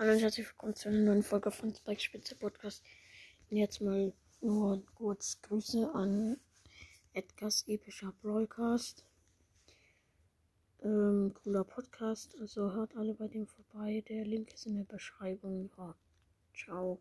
Hallo und herzlich willkommen zu einer neuen Folge von Spike Spitze Podcast. Und jetzt mal nur kurz Grüße an Edgars epischer Broadcast. Ähm, cooler Podcast, also hört alle bei dem vorbei. Der Link ist in der Beschreibung. Ja, ciao.